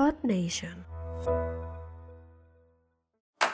Odd Nation.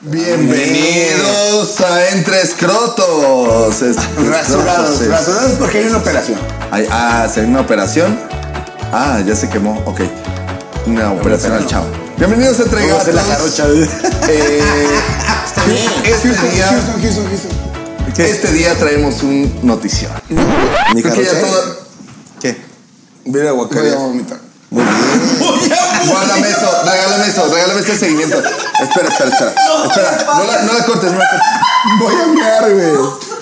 Bienvenidos a Entre Escrotos. Es- Rasurados, rasurados porque hay una operación. Ay, ah, ¿se una operación? Ah, ya se quemó. Ok. Una operación al chavo. Bienvenidos a Entre a hacer la Gatos. jarocha. Eh, Está bien. este Houston, día, Houston, Houston, Houston. este día traemos un notición. Mi jarocha. ¿Qué? Mira, Voy a vomitar. Regálame eso, regálame eso, regálame ese seguimiento. Espera, espera, espera. Espera, no la, no la cortes, no la cortes. Voy a mear, güey.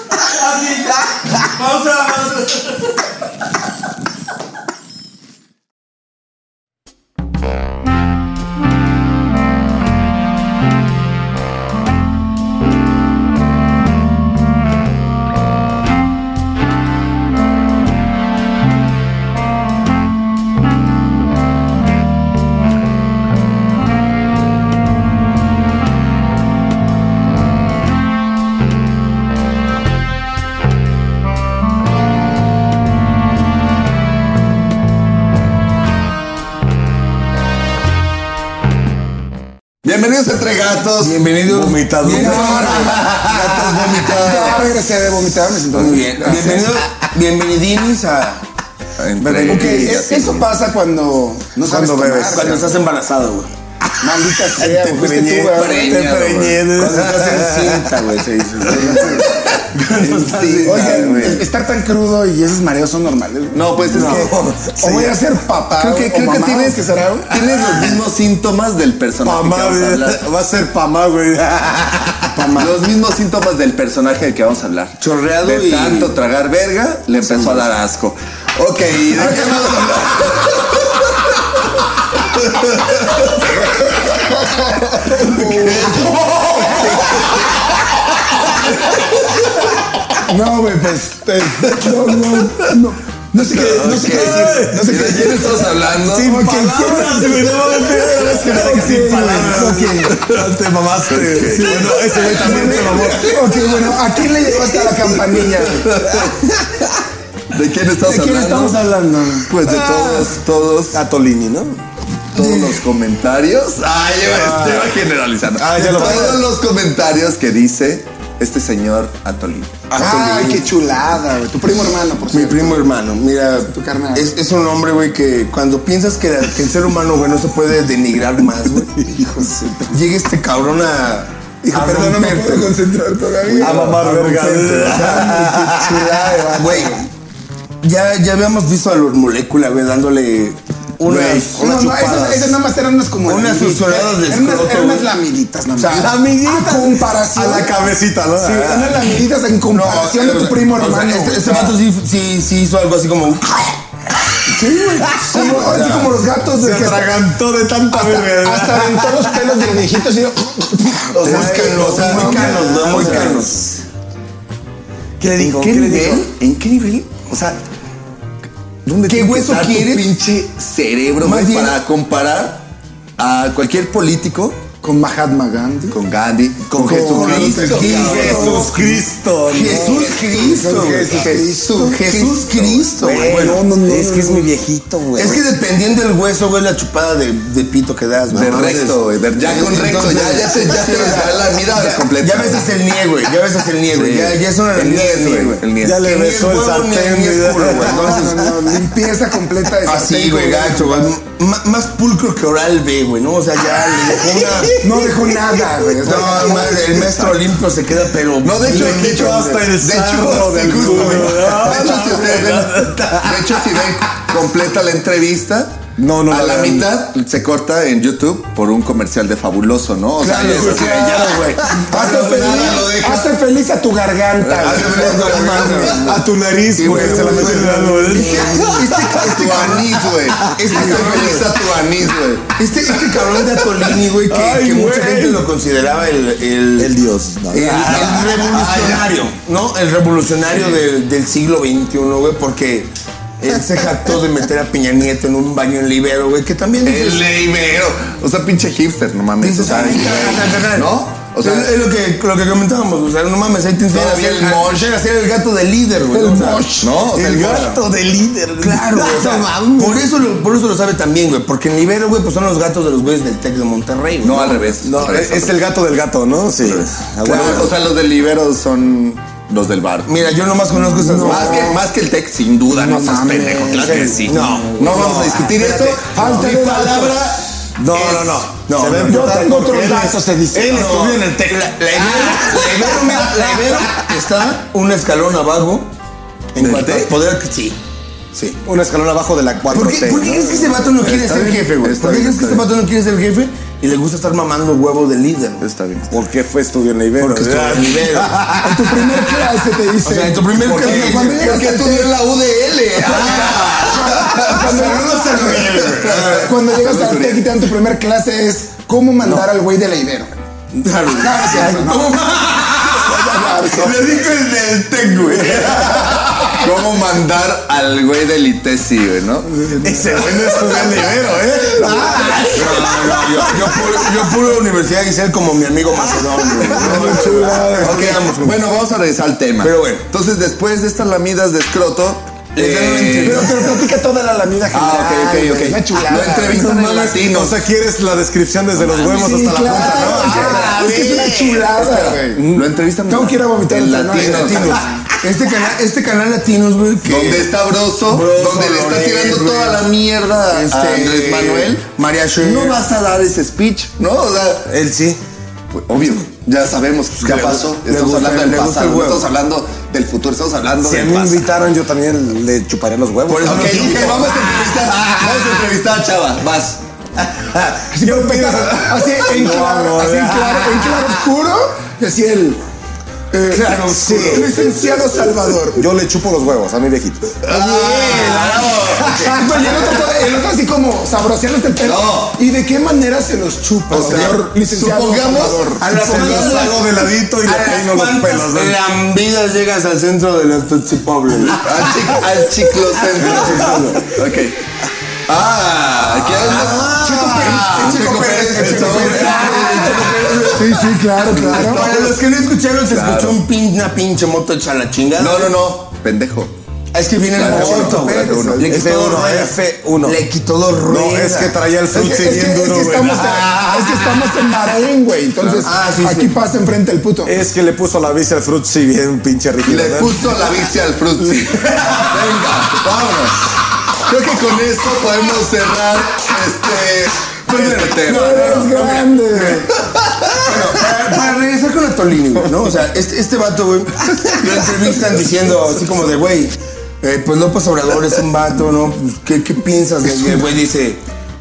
Bienvenidos Entre Gatos. Bienvenidos. Vomitado. Bienvenidos. Gatos vomitados. Ya regresé de vomitar, me siento Muy bien. Bienvenidos, bienvenidines a. Entre Ok, es- eso pasa cuando no sabes Cuando tomar, bebes. Cuando estás embarazado, güey. Maldita sea, Te preñé, tú, preñado, Te preñé. güey. Cuando estás en cinta, güey. se dice. El- estar tan crudo y esos mareos son normales. No, pues es No. que. O voy a ser papá. Creo que, o creo que mamá, tienes, ¿o qué será, tienes los mismos síntomas del personaje que Pamá, vamos a güey. hablar. Va a ser pamá, güey. Los mismos síntomas del personaje del que vamos a hablar. Chorreado de y- tanto tragar verga, le empezó a dar asco. Ok, ¿y de qué vamos a hablar? No, güey, pues. pues, No, no, no. No sé qué, no sé qué decir. No sé ¿Y qué de decir. quién estás hablando? Sin palabras, güey. No mames, es que que sin palabras. ok. Te mamaste. Bueno, ese güey también se mamó. Ok, bueno, ¿a quién le llegó hasta la campanilla? ¿De quién estás ¿De quién hablando? estamos hablando? Pues de todos, todos, A Tolini, ¿no? todos los comentarios. Ay, yo estoy generalizando. Ah, ya lo- todos los comentarios que dice este señor Atolín. Ay, qué chulada, güey. Tu primo hermano, por Mi cierto. primo hermano, mira, Tu carnal. es, es un hombre, güey, que cuando piensas que, que el ser humano, güey, no se puede denigrar más, güey, hijo, llega este cabrón a. Hijo, a perdón, no me puedo concentrar todavía. A mamar verga. Güey, ya, ya habíamos visto a los moléculas, güey, dándole unas, No, no, esas, esas nada más eran unas como Unas lamiditas. de escroto, Eran unas lamiditas, nada O sea, más. lamiguitas. A comparación. A la cabecita, ¿no? Sí, Ah. unas lamiditas en comparación de tu primo o sea, hermano. este, este vato sí, sí, sí hizo algo así como. Sí, güey. O así sea, como los gatos de Se atragantó de tanta verga. hasta aventó los pelos del viejito así. O sea, muy canos, muy canos, ¿no? Muy canos. ¿Qué le dijo? ¿Qué ¿Qué nivel? ¿En qué nivel? O sea, ¿dónde ¿Qué tiene que hueso estar tu quieres? pinche cerebro Más güey, bien- para comparar a cualquier político Con Mahatma Gandhi. con Gandhi, con, Con Jesucristo? Jesús Cristo. Jesús Cristo, güey. Jesucristo. Jesús Cristo. Bueno, no, no, no, es que es mi viejito, güey. Es que dependiendo del hueso, güey, la chupada de, de pito que das, güey. De Entonces- recto, güey. Ya con recto, entonces- ya, ya te, ya te, la mira completa. Ya ves es el nie, güey. Ya ves es el nie, güey. Ya, ya es una El nie, güey. Ya le besó el sartén, ni limpieza completa de Así, sartén, güey, gacho, güey. Más pulcro que oral B, güey, ¿no? O sea, ya le dejó una... No dejó nada, güey. O sea, No, madre, el maestro limpio se queda, pero. No, de hecho, de hecho, hasta el de hecho, del güey. De hecho, si ustedes ven, de hecho, si ven completa la entrevista, No, no a la la mitad se corta en YouTube por un comercial de fabuloso, ¿no? O Claro, ya es güey, así ya, güey. Hazte Hazte feliz, hazte feliz a tu garganta. Hazte güey. feliz a. A tu nariz, Sí, güey. güey, Se la güey, mete en güey. Este, tu anís, güey. Este es feliz a tu anís, güey. Este, este cabrón de Atolini, güey, que, Ay, que mucha gente lo consideraba el. El, El dios. ¿no? el- el revolucionario, ¿no? El revolucionario del, del siglo XXI, güey, porque él se jactó de meter a Peña Nieto en un baño en Libero, güey, que también. dices, El leimero. O sea, pinche hipster, no mames. Dices, o sea, ay. ¿No? O sea, es, lo, que, lo que comentábamos, o sea, no mames, ahí te el mosh. el gato del líder, güey. El mosh. ¿no? O sea, el el gato del líder. Claro, güey. o sea, por, eso lo, por eso lo sabe también, güey. Porque en Ibero, güey, pues son los gatos de los güeyes del Tec de Monterrey, güey. No, al revés. No, al revés, es al el gato del gato, ¿no? Sí. Claro. O sea, los del Libero son los del bar. Mira, yo nomás conozco esas Más, que, más que el tech, sin duda, no, No seas mames. pendejo. Claro que sí. No, no vamos a discutir esto. Falta Mi de palabra. No, es- no, no. No, Se no, Yo tengo otros datos, se dice. Él No, estudió en el TEC. La, la Ibero, la Ibero, mira, la Ibero está un escalón abajo en ¿Del cuanto poder que sí. Sí. Un escalón abajo de la 4 ¿Por qué, crees que ese vato no quiere ser jefe, güey? ¿Por qué crees que este vato no quiere ser jefe y le gusta estar mamando huevo de líder? Está bien. ¿Por qué fue estudió en la Ibero? Porque estuvo en Ibero. En tu primer clase te dice. O sea, en tu primer Porque clase- cuando llegas Porque al estudió en la UDL. A. Cuando llegas al TEC y Uriel. te dan tu primer clase es cómo mandar al güey de la Ibero. Claro. ¿Cómo? Le dijo el del Tec, güey. ¿Cómo mandar al güey del ITESI, güey, no? Ese güey no estudió en la Ibero, ¿eh? No, no, yo, yo, puro, yo puro Universidad Giselle como mi amigo Macedón, güey. Ok, Estudiamos, güey. bueno, vamos a regresar al tema. Pero bueno. Entonces, después de estas lamidas de escroto. eh, Pero, pero platica toda la lamida general. Ah, ok, ok, ok. Una chulada. Lo entrevistan en latino. O sea, quieres la descripción desde los huevos Sí, hasta la punta, ¿no? Ah, es que es una chulada, güey. Lo entrevistan Tengo que ir a vomitar ¿no? latino. Latinos. Este canal, este canal latinos, güey, que Donde está Broso, Broso, donde le está tirando toda la mierda a Este, Andrés Manuel. María Sher. No vas a dar ese speech, ¿no? O sea, Él sí. pues, obvio, ya sabemos qué pasó. Estamos gusta- hablando del pasado, no estamos hablando del futuro, estamos hablando Si a del mí me invitaran, yo también le chuparía los huevos. Por eso Ok, no vamos a entrevistar, vamos a entrevistar a Chava, vas. Sí, pero empezaba así en No, claro, no, así en claro, en claro oscuro, decía el eh, Claro sí, licenciado Salvador. Yo le chupo los huevos a mi viejito. Pues, y el otro, el otro así como sabroseándose el pelo. No. ¿Y de qué manera se los chupa, O sea, señor licenciado supongamos- Salvador? A las Se los cuantas- hago de ladito y le peino los pelos, ¿no? lambidas llegas al centro de la güey. Al, chic- al chiclocentro. ok. Ah, aquí anda. Chico Pérez. Chico Pérez. El. Sí, sí, claro, claro. Para los que no escucharon, se escuchó un pin, una pinche moto hecha a la chingada. No, no, no, pendejo. Es que viene La moto, F1, güey. F1. Le quitó dos ruedas. F1. Le quitó dos No, ruedas. es que traía el Es que, frutzi es que- bien es duro, güey. estamos, en, es que estamos en Bahrein, güey. Entonces, Ah, sí, aquí pasa enfrente el puto. Es que le puso la bici al frutzi bien pinche rígido. Le ¿no? puso la bici al frutzi. Venga, vámonos. Creo que con esto podemos cerrar este, este tema. Eres grande, con Tolini, güey, ¿no? O sea, este, este vato, güey, lo entrevistan diciendo así como de, güey, eh, pues López Obrador es un vato, ¿no? Pues, ¿qué, qué piensas? Y el güey dice,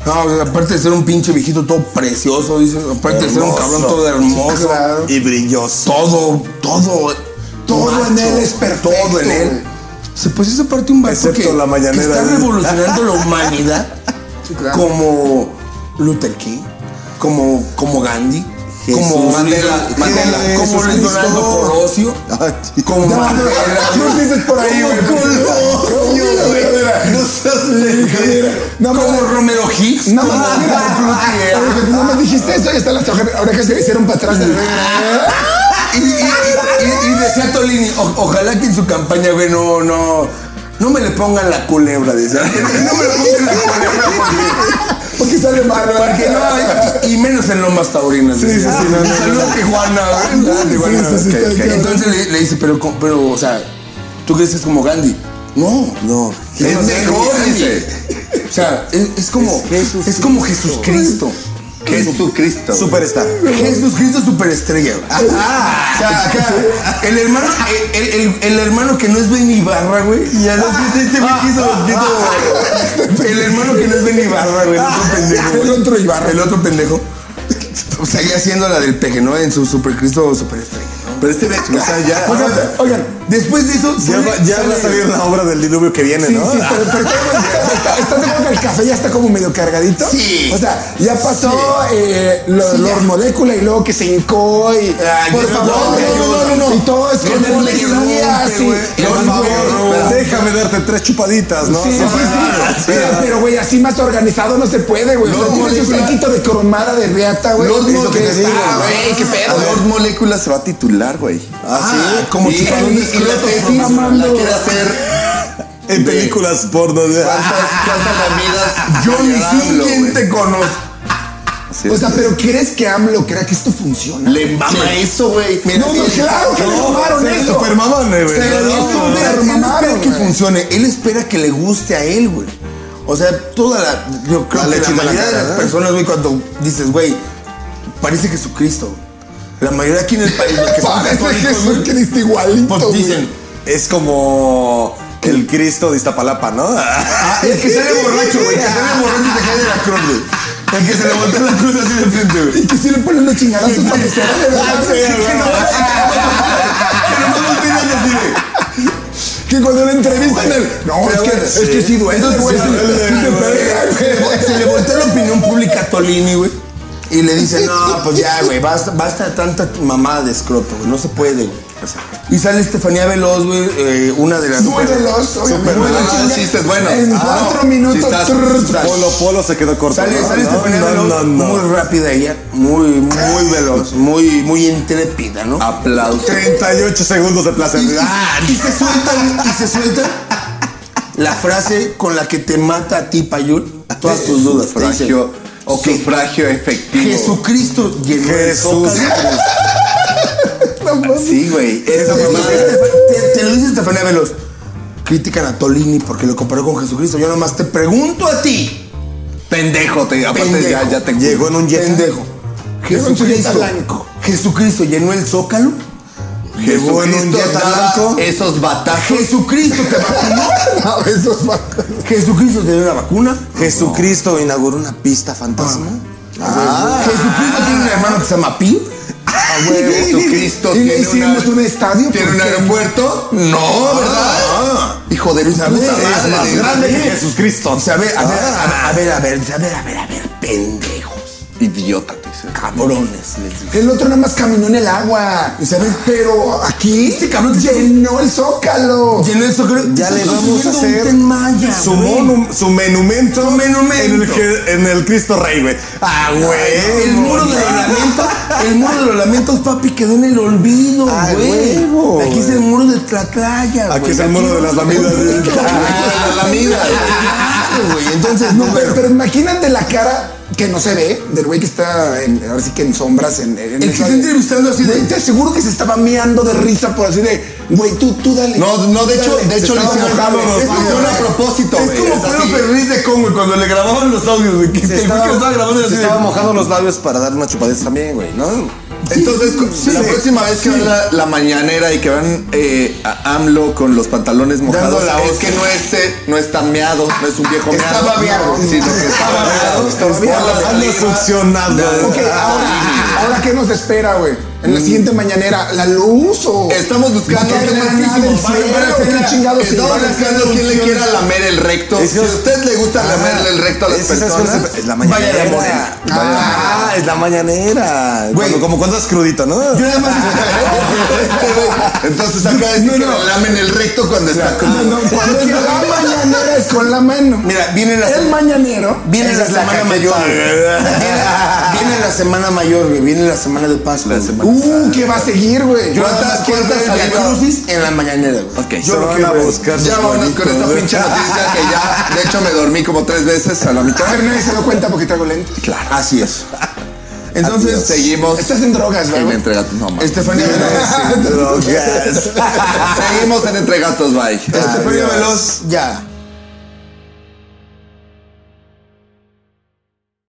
no, o sea, aparte de ser un pinche viejito todo precioso, dice, aparte de ser un Hermoso. cabrón todo hermoso. Y brilloso. todo, todo, Todo en él es perfecto, Todo en él. Se pues esa parte un vato que, la mañanera, que está revolucionando la humanidad claro. como Luther King, como, como Gandhi, como Mandela, como Luis. Donaldo Colosio, como Mandela. no dices por ahí, güey. No como Romero Hicks. no, no, no, no me dijiste eso y hasta las orejas se hicieron para atrás Y, y- y- y- y decía Tolini, o- ojalá que en su campaña, güey, no, no, no me le pongan la culebra, decía. No me le pongan la culebra porque, Porque sale mal, porque no, y, y menos en Lomas Taurinas. decía. sí, sí, no, no, Saludos Tijuana, Tijuana. Sí, sí, sí, Ok, está ok. cabrón. Entonces le, le dice, pero, pero, o sea, ¿tú crees que es como Gandhi? No. No. Es mejor, dice. O sea, es, es como, es, como Jesucristo. Jesucristo. Superstar. Jesucristo superestrella. güey. O sea, acá, el hermano, el, el- el hermano que no es Benny Barra, güey. Y ya no este este güey quiso, quiso- El hermano que no es Benny Barra, güey. El otro pendejo. güey. El otro Ibarra. El otro pendejo. Seguía haciendo la del peje, ¿no? En su supercristo superestrella. Pero este, o sea, ya. Oigan, oigan, después de eso. Ya, sale- va, ya va a sale- salir la obra del diluvio que viene, Sí, ¿no? sí, pero, pero está- ¿estás de acuerdo que el café ya está como medio cargadito? Sí. O sea, ya pasó eh, lo- Sí, Lord ya. Molécula y luego que se hincó y. Ay, por favor, no, no, no, no. Y todo es con Molécula tres chupaditas, ¿no? Sí, sí, Sí. Pero, pero, güey, así más organizado no se puede, güey. O sea, Lord tienes un saquito de cromada de riata, güey. Lord digo, güey. ¿Qué pedo? Lord se va a titular, güey. Ah, sí, como chupadón de escroto, la quiere hacer. En películas porno. de- ¿Cuántas, cuántas amigas? Yo ni AMLO, sé quién güey? te conozco. O es. sea, pero ¿crees que AMLO crea que esto funciona? Le mama eso, güey. No, no, claro que le mamaron eso. super mamón, güey. No, eso, no, no. él mamaron, espera que funcione. Él espera que le guste a él, güey. O sea, toda la. Yo creo La que la leche de la mayoría de las ¿no? personas, güey, cuando dices, güey, parece Jesucristo. La mayoría aquí en el país, que son Parece católicos, Jesús güey, Cristo igualito, pues dicen, Es como el Cristo de Iztapalapa, ¿no? ah, el que sale borracho, güey, que sale borracho y se cae de la cruz, güey. El que se le voltea la cruz así de frente, güey. Y que sí le ponen unos chingadazos para que se vea de verdad. Sí, güey. Que así cuando le entrevistan el. No, es que, es que sí duele, güey. se, le- güey. se voltea la opinión pública a Tolini, güey. Y le dice, no, pues ya, güey, basta, basta de tanta mamada de escroto, güey. No se puede, güey. Y sale Estefanía Veloz, güey, eh, una de las... Muy veloz, obviamente. Muy Muy veloz, chistes buenos. En Ah, cuatro minutos. estás- trrr, Polo Polo se quedó corto. Sale, ¿no? sale No, Estefanía no, Veloz, no, no. muy rápida ella, muy, muy veloz, muy, muy intrépida, ¿no? Aplausos. 38 segundos de placer. Y, y- Ah, y se suelta, y se suelta la frase con la que te mata a ti, Payul, todas tus dudas. Te dice, Sufragio. O sufragio efectivo. Jesucristo llenó el Jesús. Sí, güey. Esa Te, mamada. te- lo dice Estefanía Veloz. Critican a Tolini porque lo comparó con Jesucristo. Yo nomás te pregunto a ti. Pendejo, te, aparte Pendejo. ya, ya te Llegó en un jet. Pendejo. Jesucristo, blanco. Jesucristo llenó el zócalo. Llegó en un jet blanco. esos batazos. Jesucristo te vacunó. No, esos vacas. Jesucristo te dio una vacuna. Jesucristo inauguró una pista fantasma. Ah. Jesucristo tiene un hermano que se llama huevo. Jesucristo. ¿Y le hicimos un estadio? ¿Tiene un aeropuerto? No, ah, ¿verdad? Hijo de puta madre. Es más grande que Jesucristo. O sea, a a ver, ah. a ver, a ver, a ver, a ver, a ver, pendejo. Idiota, te dice. cabrones. les. El otro nada más caminó en el agua. ¿Y sabes? Pero aquí Este cabrón llenó el zócalo. Llenó el zócalo. Ya le vamos a hacer Maya, su, su menumento, Su menumento. En, el, en el Cristo Rey, güey. Ah, güey. El muro de los lamentos, el muro de los lamentos, papi, quedó en el olvido, Ah, güey. Aquí es el muro de Tlatlaya, güey. Aquí es el muro de las lamidas. Ah, la lamida. Güey. Entonces, No, no, pero, pero imagínate la cara que no se ve del güey que está en, ahora sí que en sombras en, en El que está entrevistando así de- Güey, te aseguro que se estaba meando de risa por así de güey tú tú dale No, no, de hecho, Dale. de hecho Se le estaba hicieron es como a propósito, Es güey. como Pedro. Ferriz de Congo cuando le grababan los audios, güey. Que Se estaba, que estaba grabando así se de- estaba mojando los labios para dar una chupadita también, güey, ¿no? Entonces, la próxima vez que vean la, la mañanera y que vean eh, a AMLO con los pantalones mojados, la es que no esté, no está meado, no es un viejo meado. babeado. sino que está babeado. Está babeado. Por la Ando saliva. succionando. Ok, ahora, ahora qué nos espera, güey. En la siguiente mañanera, la luz o Estamos buscando ¿Qué quién- maná del Van- van a cielo? hacer ¿Qué la- chingados Estamos buscando quién le quiera lamer el recto. Es Si a usted le gusta lamerle el recto a las es- personas, Es la mañanera. Ah, es la mañanera. Como cuando estás crudito, ¿no? Yo nada más. Este Entonces acá es que lamen el recto cuando está crudo. no, cuando es la mañanera es con la mano. Mira, viene la el mañanero. Viene la es semana mayor. Güey. Viene, la semana mayor, güey. Viene la semana de Pascua. La güey. semana- Uh, ¿qué va a seguir, güey? Yo ¿Cuántas- cuántas? Crucis en la mañanera, güey. Ok. Yo Se lo van quiero a buscar Ya vámonos con esta pinche noticia que ya, de hecho, me dormí como tres veces a la mitad. A ver, nadie se da cuenta porque traigo lente. Claro. Así es. Entonces, Seguimos Estás en drogas, en ¿verdad? Entregatos. No, mames. Estefanía Veloz. Drogas. Seguimos en Entregatos, bye. Estefanía Veloz, ya.